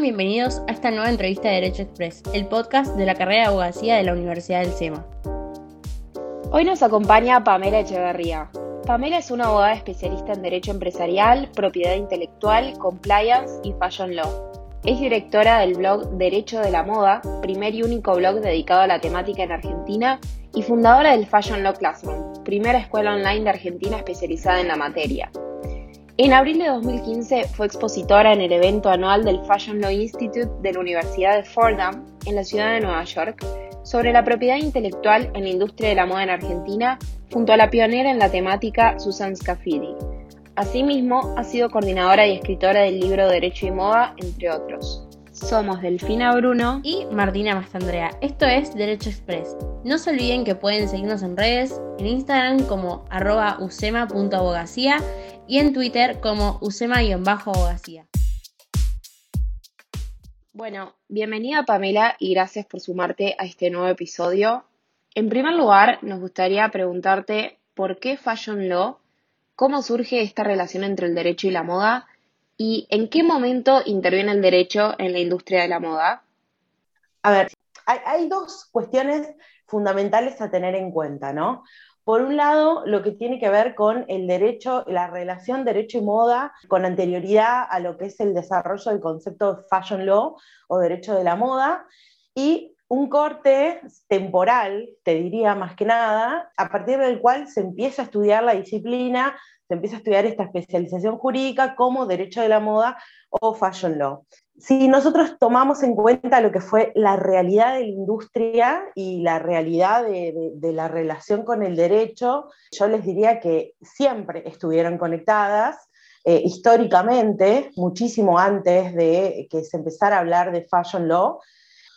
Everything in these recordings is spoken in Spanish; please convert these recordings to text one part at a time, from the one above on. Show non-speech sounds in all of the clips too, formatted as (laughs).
Bienvenidos a esta nueva entrevista de Derecho Express, el podcast de la carrera de abogacía de la Universidad del SEMA. Hoy nos acompaña Pamela Echeverría. Pamela es una abogada especialista en Derecho Empresarial, Propiedad Intelectual, Compliance y Fashion Law. Es directora del blog Derecho de la Moda, primer y único blog dedicado a la temática en Argentina, y fundadora del Fashion Law Classroom, primera escuela online de Argentina especializada en la materia. En abril de 2015 fue expositora en el evento anual del Fashion Law Institute de la Universidad de Fordham, en la ciudad de Nueva York, sobre la propiedad intelectual en la industria de la moda en Argentina, junto a la pionera en la temática Susan Scafidi. Asimismo, ha sido coordinadora y escritora del libro Derecho y Moda, entre otros. Somos Delfina Bruno y Martina Mastandrea. Esto es Derecho Express. No se olviden que pueden seguirnos en redes, en Instagram como arroba usema.abogacía y en Twitter como usema-abogacía. Bueno, bienvenida Pamela y gracias por sumarte a este nuevo episodio. En primer lugar, nos gustaría preguntarte por qué Fashion Law, cómo surge esta relación entre el derecho y la moda y en qué momento interviene el derecho en la industria de la moda. A ver, hay, dos cuestiones fundamentales a tener en cuenta, ¿no? Por un lado, lo que tiene que ver con el derecho, la relación derecho y moda con anterioridad a lo que es el desarrollo del concepto de fashion law o derecho de la moda, y un corte temporal, te diría más que nada, a partir del cual se empieza a estudiar la disciplina, se empieza a estudiar esta especialización jurídica como derecho de la moda o fashion law si nosotros tomamos en cuenta lo que fue la realidad de la industria y la realidad de, la relación con el derecho, yo les diría que siempre estuvieron conectadas. Eh, históricamente, muchísimo antes de que se empezara a hablar de fashion law,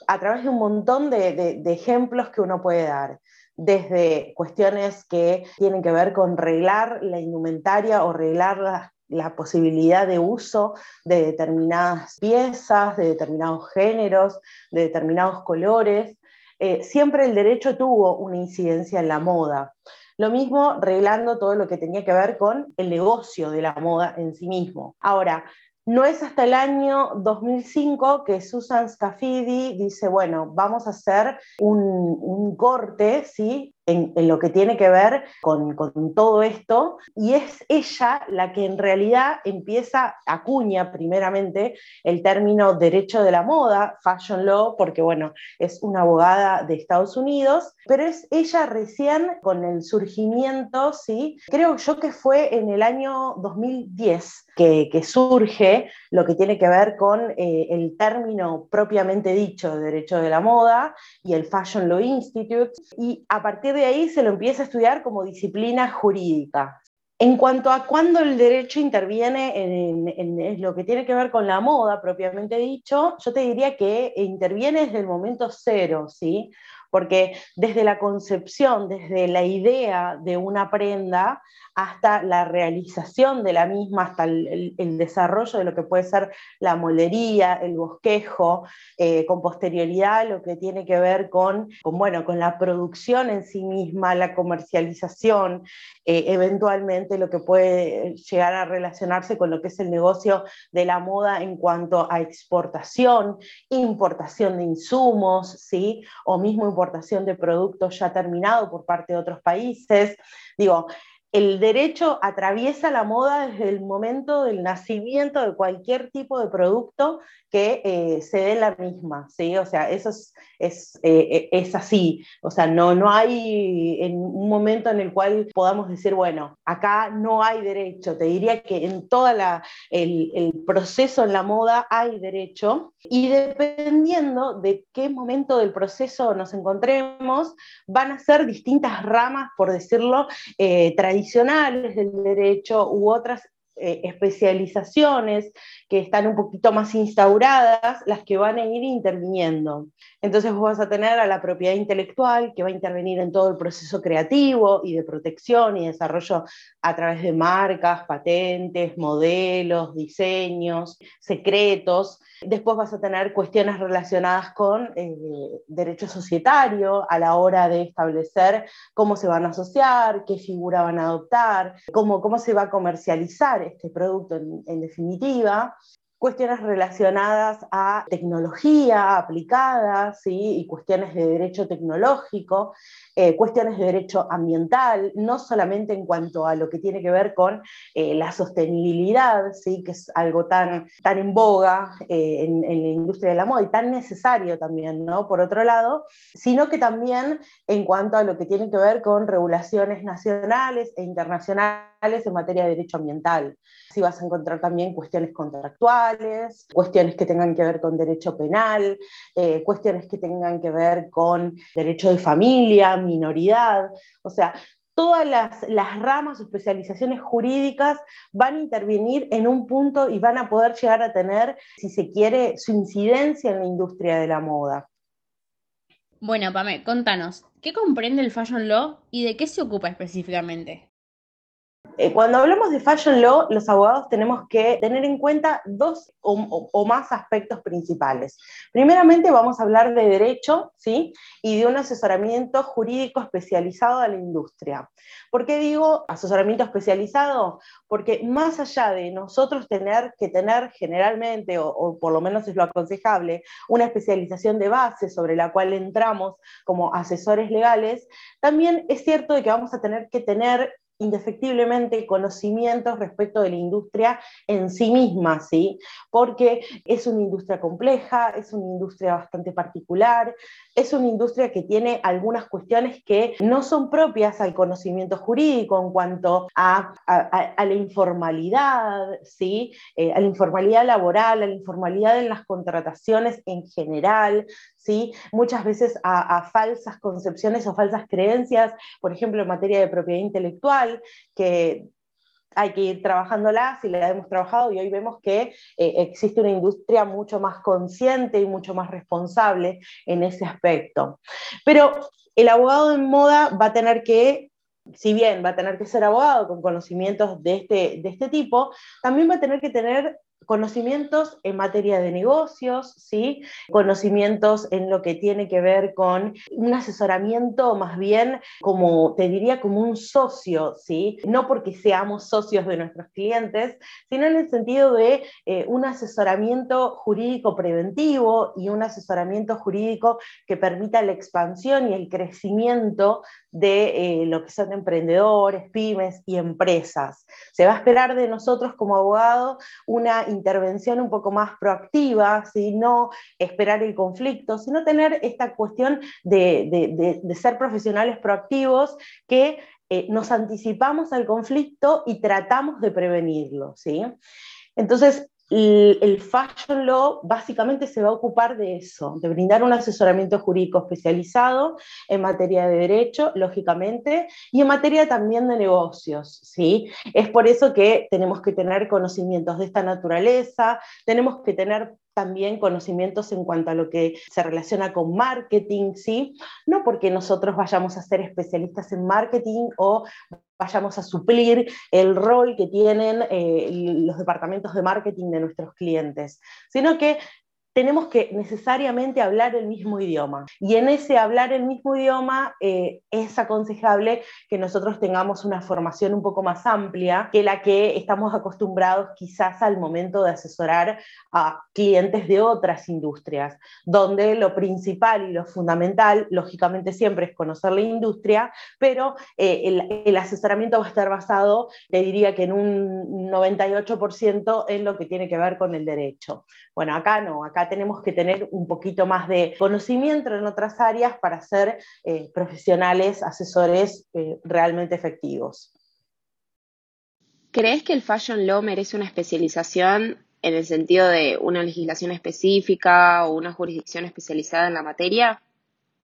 a través de un montón de, de ejemplos que uno puede dar desde cuestiones que tienen que ver con reglar la indumentaria o reglar la posibilidad de uso de determinadas piezas, de determinados géneros, de determinados colores. Eh, siempre el derecho tuvo una incidencia en la moda. Lo mismo reglando todo lo que tenía que ver con el negocio de la moda en sí mismo. Ahora, no es hasta el año 2005 que Susan Scafidi dice, bueno, vamos a hacer un, un corte, ¿sí? En, lo que tiene que ver con, todo esto, y es ella la que en realidad empieza, acuña primeramente el término derecho de la moda, fashion law, porque bueno, es una abogada de Estados Unidos, pero es ella recién con el surgimiento, ¿sí? creo yo que fue en el año 2010 que, surge lo que tiene que ver con eh, el término propiamente dicho de derecho de la moda y el Fashion Law Institute, y a partir de de ahí se lo empieza a estudiar como disciplina jurídica. En cuanto a cuándo el derecho interviene en, lo que tiene que ver con la moda propiamente dicho, yo te diría que interviene desde el momento cero, ¿sí? Porque desde la concepción, desde la idea de una prenda, hasta la realización de la misma, hasta el, desarrollo de lo que puede ser la molería, el bosquejo, eh, con posterioridad lo que tiene que ver con, bueno, con la producción en sí misma, la comercialización, eh, eventualmente lo que puede llegar a relacionarse con lo que es el negocio de la moda en cuanto a exportación, importación de insumos, ¿sí? o mismo importación de productos ya terminados por parte de otros países. Digo, el derecho atraviesa la moda desde el momento del nacimiento de cualquier tipo de producto que eh, se dé la misma, ¿sí? O sea, eso es, es, eh, es, así. O sea, no, no hay en un momento en el cual podamos decir, bueno, acá no hay derecho. Te diría que en todo el, el proceso en la moda hay derecho y dependiendo de qué momento del proceso nos encontremos, van a ser distintas ramas, por decirlo, eh, tradicionales del derecho u otras eh, especializaciones que están un poquito más instauradas, las que van a ir interviniendo. Entonces vas a tener a la propiedad intelectual que va a intervenir en todo el proceso creativo y de protección y desarrollo a través de marcas, patentes, modelos, diseños, secretos. Después vas a tener cuestiones relacionadas con eh, derecho societario a la hora de establecer cómo se van a asociar, qué figura van a adoptar, cómo, cómo se va a comercializar este producto en, definitiva. cuestiones relacionadas a tecnología aplicada, ¿sí? y cuestiones de derecho tecnológico, eh, cuestiones de derecho ambiental, no solamente en cuanto a lo que tiene que ver con eh, la sostenibilidad, ¿sí? que es algo tan, tan en boga eh, en, en, la industria de la moda y tan necesario también, ¿no? por otro lado, sino que también en cuanto a lo que tiene que ver con regulaciones nacionales e internacionales en materia de derecho ambiental. Si vas a encontrar también cuestiones contractuales, cuestiones que tengan que ver con derecho penal, cuestiones que tengan que ver con derecho de familia, minoridad, o sea, todas las, las, ramas especializaciones jurídicas van a intervenir en un punto y van a poder llegar a tener, si se quiere, su incidencia en la industria de la moda. Bueno, Pame, contanos, ¿qué comprende el Fashion Law y de qué se ocupa específicamente? Eh, cuando hablamos de Fashion Law, los abogados tenemos que tener en cuenta dos o, más aspectos principales. Primeramente vamos a hablar de derecho ¿sí? y de un asesoramiento jurídico especializado a la industria. ¿Por qué digo asesoramiento especializado? Porque más allá de nosotros tener que tener generalmente, o, o por lo menos es lo aconsejable, una especialización de base sobre la cual entramos como asesores legales, también es cierto de que vamos a tener que tener indefectiblemente conocimientos respecto de la industria en sí misma, ¿sí? Porque es una industria compleja, es una industria bastante particular, es una industria que tiene algunas cuestiones que no son propias al conocimiento jurídico en cuanto a, la informalidad, ¿sí? Eh, a la informalidad laboral, a la informalidad en las contrataciones en general, ¿sí? muchas veces a, falsas concepciones o falsas creencias, por ejemplo, en materia de propiedad intelectual, que hay que ir trabajándolas y la hemos trabajado y hoy vemos que eh, existe una industria mucho más consciente y mucho más responsable en ese aspecto. Pero el abogado en moda va a tener que si bien va a tener que ser abogado con conocimientos de este, de este tipo, también va a tener que tener conocimientos en materia de negocios, ¿sí? conocimientos en lo que tiene que ver con un asesoramiento más bien como, te diría, como un socio, ¿sí? no porque seamos socios de nuestros clientes, sino en el sentido de eh, un asesoramiento jurídico preventivo y un asesoramiento jurídico que permita la expansión y el crecimiento de eh, lo que son emprendedores, pymes y empresas. Se va a esperar de nosotros como abogados una intervención un poco más proactiva, no esperar el conflicto, sino tener esta cuestión de, ser profesionales proactivos que eh, nos anticipamos al conflicto y tratamos de prevenirlo. ¿sí? Entonces, el Fashion Law básicamente se va a ocupar de eso, de brindar un asesoramiento jurídico especializado en materia de derecho, lógicamente, y en materia también de negocios, ¿sí? Es por eso que tenemos que tener conocimientos de esta naturaleza, tenemos que tener también conocimientos en cuanto a lo que se relaciona con marketing, ¿sí? No porque nosotros vayamos a ser especialistas en marketing o vayamos a suplir el rol que tienen eh, los departamentos de marketing de nuestros clientes, sino que tenemos que necesariamente hablar el mismo idioma. Y en ese hablar el mismo idioma eh, es aconsejable que nosotros tengamos una formación un poco más amplia que la que estamos acostumbrados quizás al momento de asesorar a clientes de otras industrias, donde lo principal y lo fundamental, lógicamente siempre es conocer la industria, pero eh, el, asesoramiento va a estar basado, te diría que en un 98% en lo que tiene que ver con el derecho. Bueno, acá no, acá tenemos que tener un poquito más de conocimiento en otras áreas para ser eh, profesionales, asesores eh, realmente efectivos. ¿Crees que el Fashion Law merece una especialización en el sentido de una legislación específica o una jurisdicción especializada en la materia?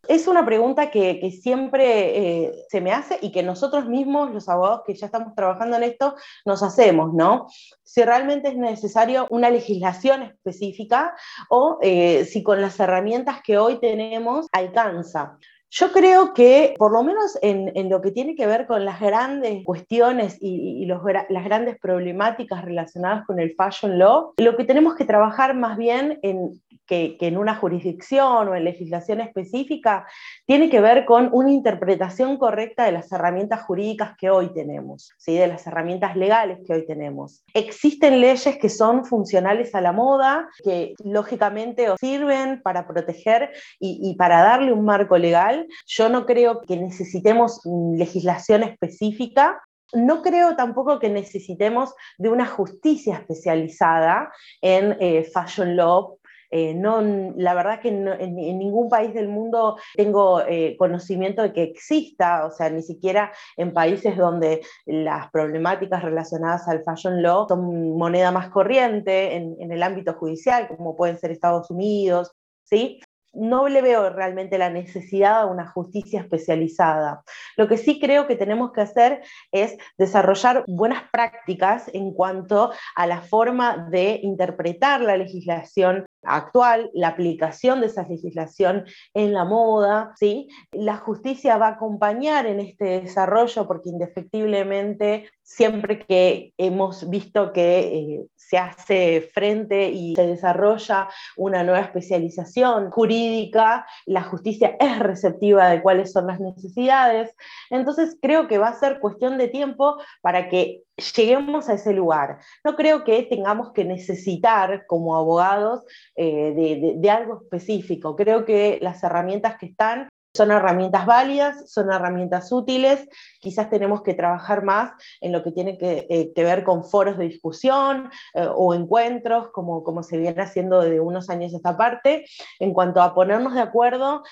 Es una pregunta que, siempre eh, se me hace y que nosotros mismos, los abogados que ya estamos trabajando en esto, nos hacemos, ¿no? Si realmente es necesario una legislación específica o eh, si con las herramientas que hoy tenemos alcanza. Yo creo que, por lo menos en, lo que tiene que ver con las grandes cuestiones y, las grandes problemáticas relacionadas con el fashion law, lo que tenemos que trabajar más bien en que, en una jurisdicción o en legislación específica, tiene que ver con una interpretación correcta de las herramientas jurídicas que hoy tenemos, ¿sí? de las herramientas legales que hoy tenemos. Existen leyes que son funcionales a la moda, que lógicamente sirven para proteger y, y para darle un marco legal. Yo no creo que necesitemos legislación específica no creo tampoco que necesitemos de una justicia especializada en eh, fashion law. Eh, no, la verdad que en, ningún país del mundo tengo eh, conocimiento de que exista, o sea, ni siquiera en países donde las problemáticas relacionadas al fashion law son moneda más corriente en, en el ámbito judicial, como pueden ser Estados Unidos, ¿sí? No le veo realmente la necesidad de una justicia especializada. Lo que sí creo que tenemos que hacer es desarrollar buenas prácticas en cuanto a la forma de interpretar la legislación actual, la aplicación de esa legislación en la moda, ¿sí? La justicia va a acompañar en este desarrollo porque indefectiblemente siempre que hemos visto que eh, se hace frente y se desarrolla una nueva especialización jurídica, la justicia es receptiva de cuáles son las necesidades. Entonces creo que va a ser cuestión de tiempo para que lleguemos a ese lugar. No creo que tengamos que necesitar como abogados eh, de, algo específico. Creo que las herramientas que están son herramientas válidas, son herramientas útiles, quizás tenemos que trabajar más en lo que tiene que, eh, ver con foros de discusión eh, o encuentros, como, como se viene haciendo desde unos años esta parte, en cuanto a ponernos de acuerdo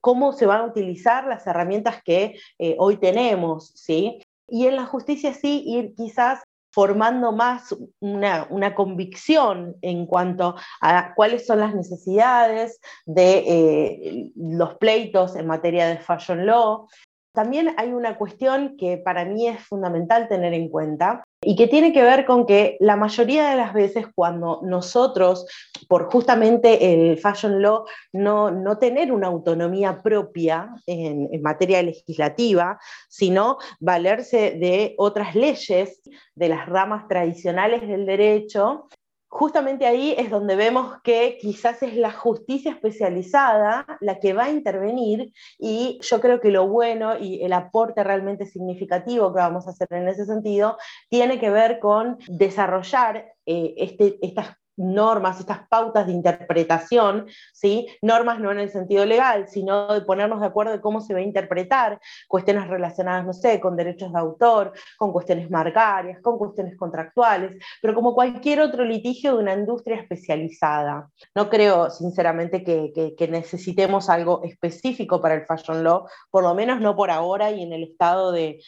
cómo se van a utilizar las herramientas que hoy tenemos, ¿sí? Y en la justicia sí ir quizás formando más una, convicción en cuanto a cuáles son las necesidades de eh, los pleitos en materia de fashion law. También hay una cuestión que para mí es fundamental tener en cuenta, y que tiene que ver con que la mayoría de las veces cuando nosotros, por justamente el fashion law, no, no tener una autonomía propia en, en materia legislativa, sino valerse de otras leyes, de las ramas tradicionales del derecho, justamente ahí es donde vemos que quizás es la justicia especializada la que va a intervenir y yo creo que lo bueno y el aporte realmente significativo que vamos a hacer en ese sentido tiene que ver con desarrollar eh, este, estas normas, estas pautas de interpretación, ¿sí? normas no en el sentido legal, sino de ponernos de acuerdo de cómo se va a interpretar cuestiones relacionadas, no sé, con derechos de autor, con cuestiones marcarias, con cuestiones contractuales, pero como cualquier otro litigio de una industria especializada. No creo, sinceramente, que, necesitemos algo específico para el fashion law, por lo menos no por ahora y en el estado de,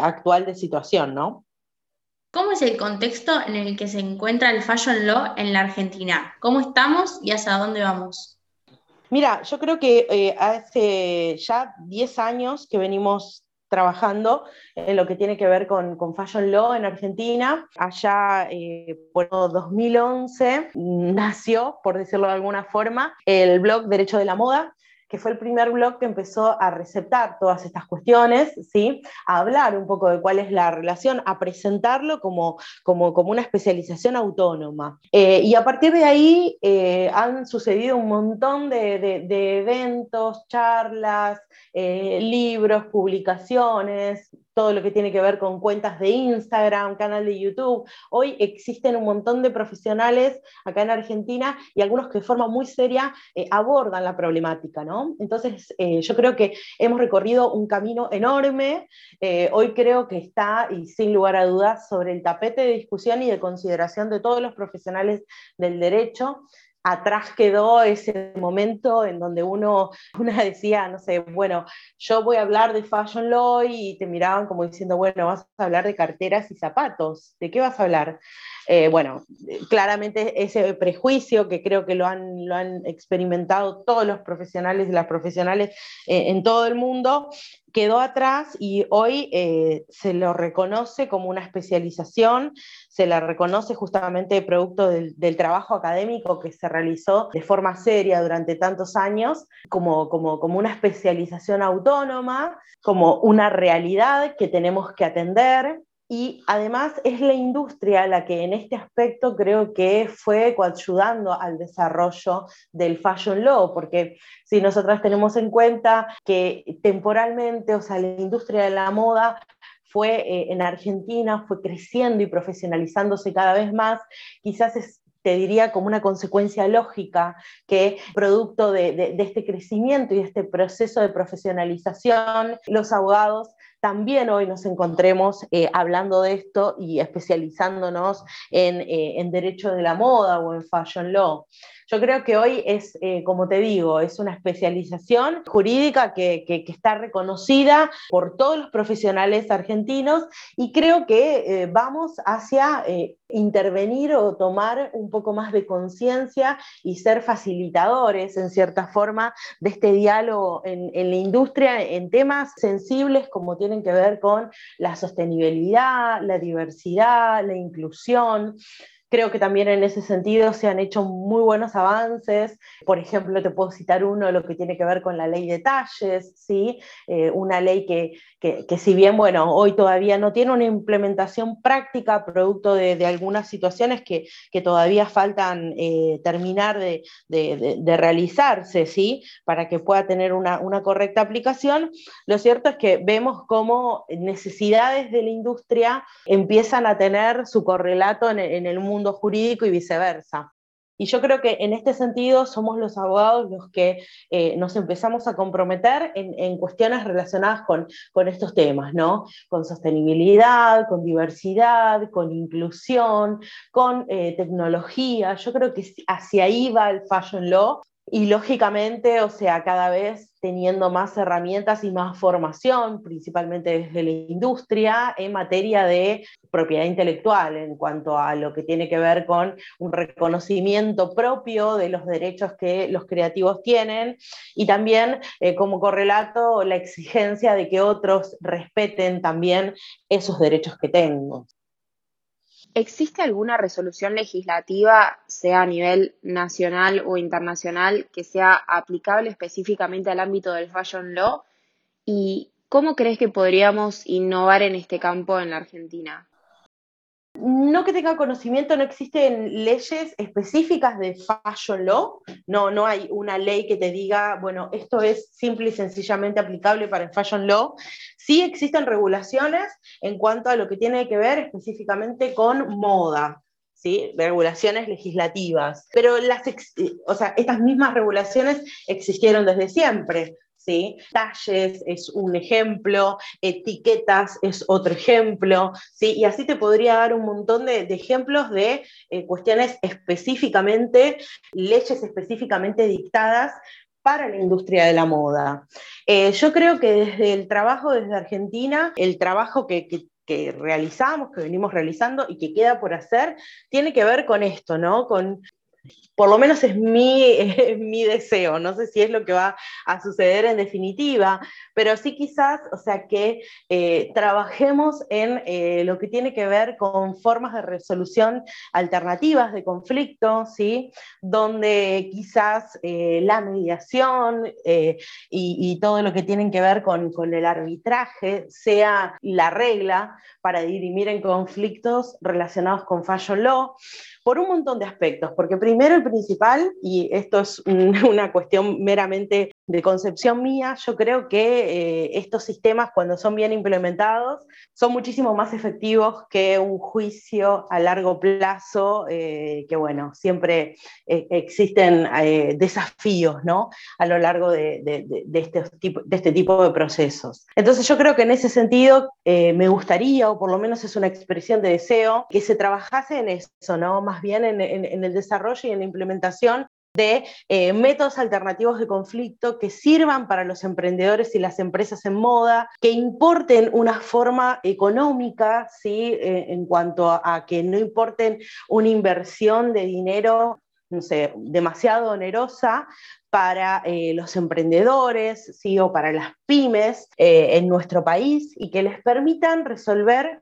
actual de situación, ¿no? ¿Cómo es el contexto en el que se encuentra el Fashion Law en la Argentina? ¿Cómo estamos y hacia dónde vamos? Mira, yo creo que eh, hace ya 10 años que venimos trabajando en lo que tiene que ver con, Fashion Law en Argentina. Allá eh, por 2011 nació, por decirlo de alguna forma, el blog Derecho de la Moda, que fue el primer blog que empezó a receptar todas estas cuestiones, ¿sí? a hablar un poco de cuál es la relación, a presentarlo como, como, como una especialización autónoma. Eh, y a partir de ahí eh, han sucedido un montón de, de, eventos, charlas, eh, libros, publicaciones, todo lo que tiene que ver con cuentas de Instagram, canal de YouTube. Hoy existen un montón de profesionales acá en Argentina y algunos que de forma muy seria eh, abordan la problemática, ¿no? Entonces, eh, yo creo que hemos recorrido un camino enorme. Eh, hoy creo que está, y sin lugar a dudas, sobre el tapete de discusión y de consideración de todos los profesionales del derecho atrás quedó ese momento en donde uno, (laughs) una decía, no sé, bueno, yo voy a hablar de fashion law y te miraban como diciendo, bueno, vas a hablar de carteras y zapatos, ¿de qué vas a hablar? Eh, bueno, claramente ese prejuicio que creo que lo han, experimentado todos los profesionales y las profesionales eh, en todo el mundo, quedó atrás y hoy eh, se lo reconoce como una especialización, se la reconoce justamente producto del, trabajo académico que se realizó de forma seria durante tantos años, como, como una especialización autónoma, como una realidad que tenemos que atender y además es la industria la que en este aspecto creo que fue coayudando al desarrollo del fashion law, porque si nosotras tenemos en cuenta que temporalmente, o sea, la industria de la moda fue eh, en Argentina, fue creciendo y profesionalizándose cada vez más, quizás es te diría como una consecuencia lógica que producto de, este crecimiento y de este proceso de profesionalización, los abogados también hoy nos encontremos eh, hablando de esto y especializándonos en, eh, en, derecho de la moda o en fashion law. Yo creo que hoy es, eh, como te digo, es una especialización jurídica que, está reconocida por todos los profesionales argentinos y creo que eh, vamos hacia eh, intervenir o tomar un poco más de conciencia y ser facilitadores, en cierta forma, de este diálogo en, en la industria en temas sensibles como tienen que ver con la sostenibilidad, la diversidad, la inclusión. Creo que también en ese sentido se han hecho muy buenos avances. Por ejemplo, te puedo citar uno, lo que tiene que ver con la ley de talles, ¿sí? Eh, una ley que, que, si bien, bueno, hoy todavía no tiene una implementación práctica, producto de, algunas situaciones que, que todavía faltan eh, terminar de, de, de, realizarse, ¿sí? Para que pueda tener una, una correcta aplicación, lo cierto es que vemos cómo necesidades de la industria empiezan a tener su correlato en, en el mundo jurídico y viceversa. Y yo creo que en este sentido somos los abogados los que eh, nos empezamos a comprometer en, cuestiones relacionadas con, con, estos temas, ¿no? Con sostenibilidad, con diversidad, con inclusión, con eh, tecnología. Yo creo que hacia ahí va el Fashion Law y lógicamente, o sea, cada vez teniendo más herramientas y más formación, principalmente desde la industria, en materia de propiedad intelectual, en cuanto a lo que tiene que ver con un reconocimiento propio de los derechos que los creativos tienen y también eh, como correlato la exigencia de que otros respeten también esos derechos que tengo. ¿Existe alguna resolución legislativa, sea a nivel nacional o internacional, que sea aplicable específicamente al ámbito del fashion law? ¿Y cómo crees que podríamos innovar en este campo en la Argentina? No que tenga conocimiento, no existen leyes específicas de fashion law, no, no hay una ley que te diga, bueno, esto es simple y sencillamente aplicable para el fashion law. Sí existen regulaciones en cuanto a lo que tiene que ver específicamente con moda. ¿Sí? regulaciones legislativas, pero las, o sea, estas mismas regulaciones existieron desde siempre. Talles es un ejemplo, etiquetas es otro ejemplo, ¿sí? Y así te podría dar un montón de, ejemplos de eh, cuestiones específicamente, leyes específicamente dictadas para la industria de la moda. Eh, yo creo que desde el trabajo desde Argentina, el trabajo que, que realizamos, que venimos realizando y que queda por hacer, tiene que ver con esto, ¿no? Con por lo menos (laughs) es mi, deseo, no sé si es lo que va a suceder en definitiva, pero sí quizás, o sea, que eh, trabajemos en eh, lo que tiene que ver con formas de resolución alternativas de conflicto, ¿sí? Donde quizás eh, la mediación y, todo lo que tiene que ver con, con el arbitraje sea la regla para dirimir en conflictos relacionados con fashion law por un montón de aspectos, porque primero el principal, y esto es (laughs) una cuestión meramente de concepción mía, yo creo que eh, estos sistemas cuando son bien implementados son muchísimo más efectivos que un juicio a largo plazo, eh, que bueno, siempre eh, existen desafíos ¿no? a lo largo de, este tipo, de procesos. Entonces yo creo que en ese sentido me gustaría, o por lo menos es una expresión de deseo, que se trabajase en eso, ¿no? más bien en, en el desarrollo y en la implementación de eh, métodos alternativos de conflicto que sirvan para los emprendedores y las empresas en moda, que importen una forma económica, ¿sí? Eh, en cuanto a, que no importen una inversión de dinero no sé, demasiado onerosa para eh, los emprendedores ¿sí? o para las pymes en nuestro país y que les permitan resolver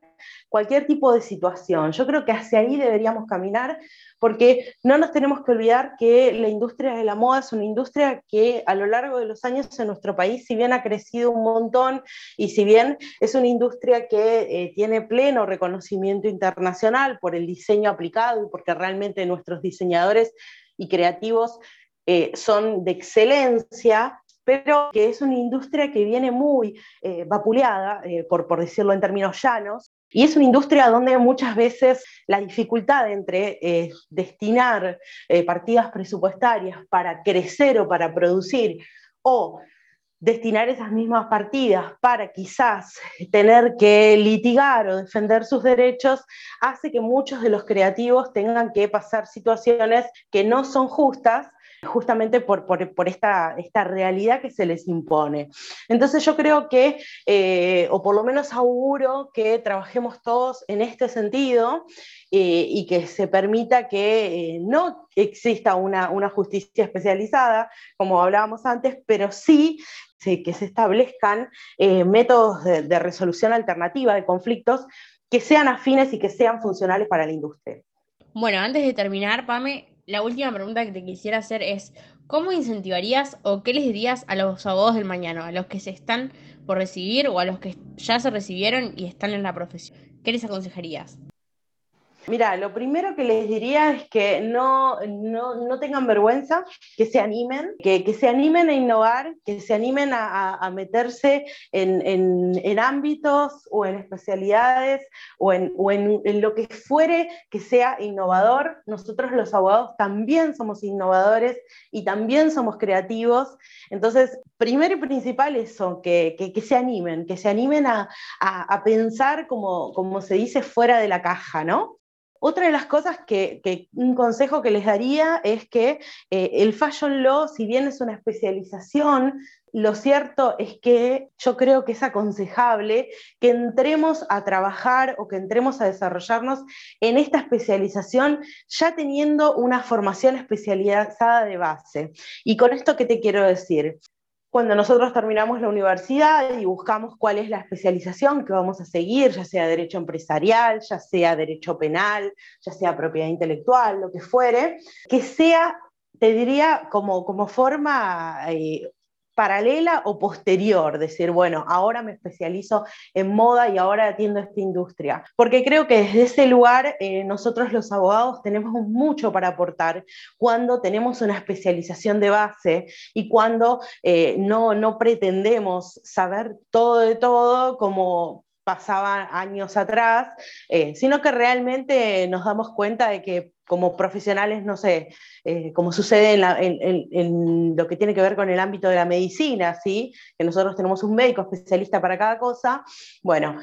cualquier tipo de situación. Yo creo que hacia ahí deberíamos caminar porque no nos tenemos que olvidar que la industria de la moda es una industria que a lo largo de los años en nuestro país, si bien ha crecido un montón y si bien es una industria que eh, tiene pleno reconocimiento internacional por el diseño aplicado y porque realmente nuestros diseñadores y creativos eh, son de excelencia, pero que es una industria que viene muy eh, vapuleada, por, por decirlo en términos llanos, y es una industria donde muchas veces la dificultad entre eh, destinar eh, partidas presupuestarias para crecer o para producir o destinar esas mismas partidas para quizás tener que litigar o defender sus derechos, hace que muchos de los creativos tengan que pasar situaciones que no son justas justamente por, esta, esta, realidad que se les impone. Entonces yo creo que, eh, o por lo menos auguro que trabajemos todos en este sentido eh, y que se permita que eh, no exista una, justicia especializada, como hablábamos antes, pero sí que se establezcan métodos de, de resolución alternativa de conflictos que sean afines y que sean funcionales para la industria. Bueno, antes de terminar, Pame, la última pregunta que te quisiera hacer es, ¿cómo incentivarías o qué les dirías a los abogados del mañana, a los que se están por recibir o a los que ya se recibieron y están en la profesión? ¿Qué les aconsejarías? Mira, lo primero que les diría es que no, no, tengan vergüenza, que se animen, que, se animen a innovar, que se animen a, meterse en, ámbitos o en especialidades o, en, en, lo que fuere que sea innovador. Nosotros los abogados también somos innovadores y también somos creativos. Entonces, primero y principal eso, que, se animen, que se animen a, pensar como, como se dice fuera de la caja, ¿no? Otra de las cosas que, un consejo que les daría es que eh, el Fashion Law, si bien es una especialización, lo cierto es que yo creo que es aconsejable que entremos a trabajar o que entremos a desarrollarnos en esta especialización ya teniendo una formación especializada de base. ¿Y con esto qué te quiero decir? Cuando nosotros terminamos la universidad y buscamos cuál es la especialización que vamos a seguir, ya sea derecho empresarial, ya sea derecho penal, ya sea propiedad intelectual, lo que fuere, que sea, te diría, como, como forma eh, paralela o posterior, decir, bueno, ahora me especializo en moda y ahora atiendo esta industria. Porque creo que desde ese lugar eh, nosotros los abogados tenemos mucho para aportar cuando tenemos una especialización de base y cuando eh, no, no pretendemos saber todo de todo como pasaba años atrás, eh, sino que realmente nos damos cuenta de que como profesionales, no sé, eh, como sucede en, lo que tiene que ver con el ámbito de la medicina, ¿sí? que nosotros tenemos un médico especialista para cada cosa, bueno,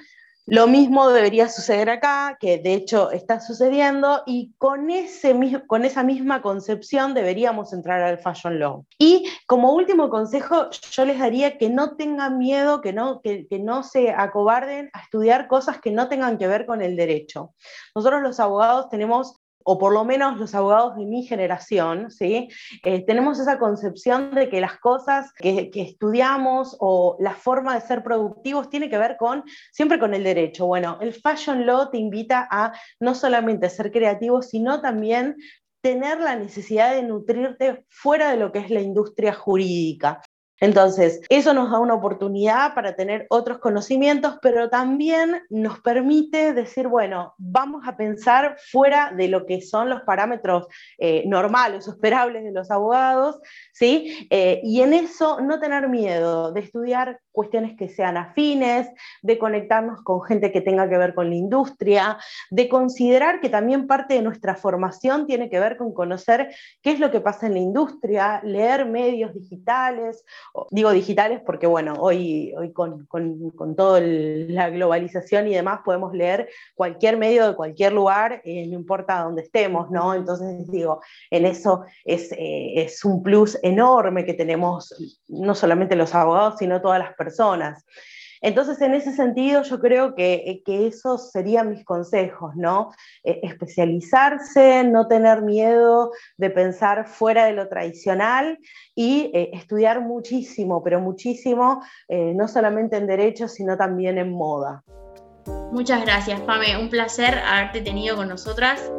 lo mismo debería suceder acá, que de hecho está sucediendo, y con, ese, con esa misma concepción deberíamos entrar al Fashion Law. Y como último consejo, yo les daría que no tengan miedo, que no, que, que no se acobarden a estudiar cosas que no tengan que ver con el derecho. Nosotros los abogados tenemos o por lo menos los abogados de mi generación, ¿sí? Eh, tenemos esa concepción de que las cosas que, estudiamos o la forma de ser productivos tiene que ver con, siempre con el derecho. Bueno, el Fashion Law te invita a no solamente ser creativo, sino también tener la necesidad de nutrirte fuera de lo que es la industria jurídica. Entonces, eso nos da una oportunidad para tener otros conocimientos, pero también nos permite decir, bueno, vamos a pensar fuera de lo que son los parámetros eh, normales o esperables de los abogados, ¿sí? Eh, y en eso no tener miedo de estudiar cuestiones que sean afines, de conectarnos con gente que tenga que ver con la industria, de considerar que también parte de nuestra formación tiene que ver con conocer qué es lo que pasa en la industria, leer medios digitales digo digitales porque, bueno, hoy, hoy con, con, toda la globalización y demás podemos leer cualquier medio de cualquier lugar, eh, no importa dónde estemos, ¿no? Entonces, digo, en eso es, eh, es un plus enorme que tenemos no solamente los abogados, sino todas las personas. Entonces, en ese sentido, yo creo que, eh, que esos serían mis consejos, ¿no? Eh, especializarse, no tener miedo de pensar fuera de lo tradicional y eh, estudiar muchísimo, pero muchísimo, no solamente en derecho, sino también en moda. Muchas gracias, Pame. Un placer haberte tenido con nosotras.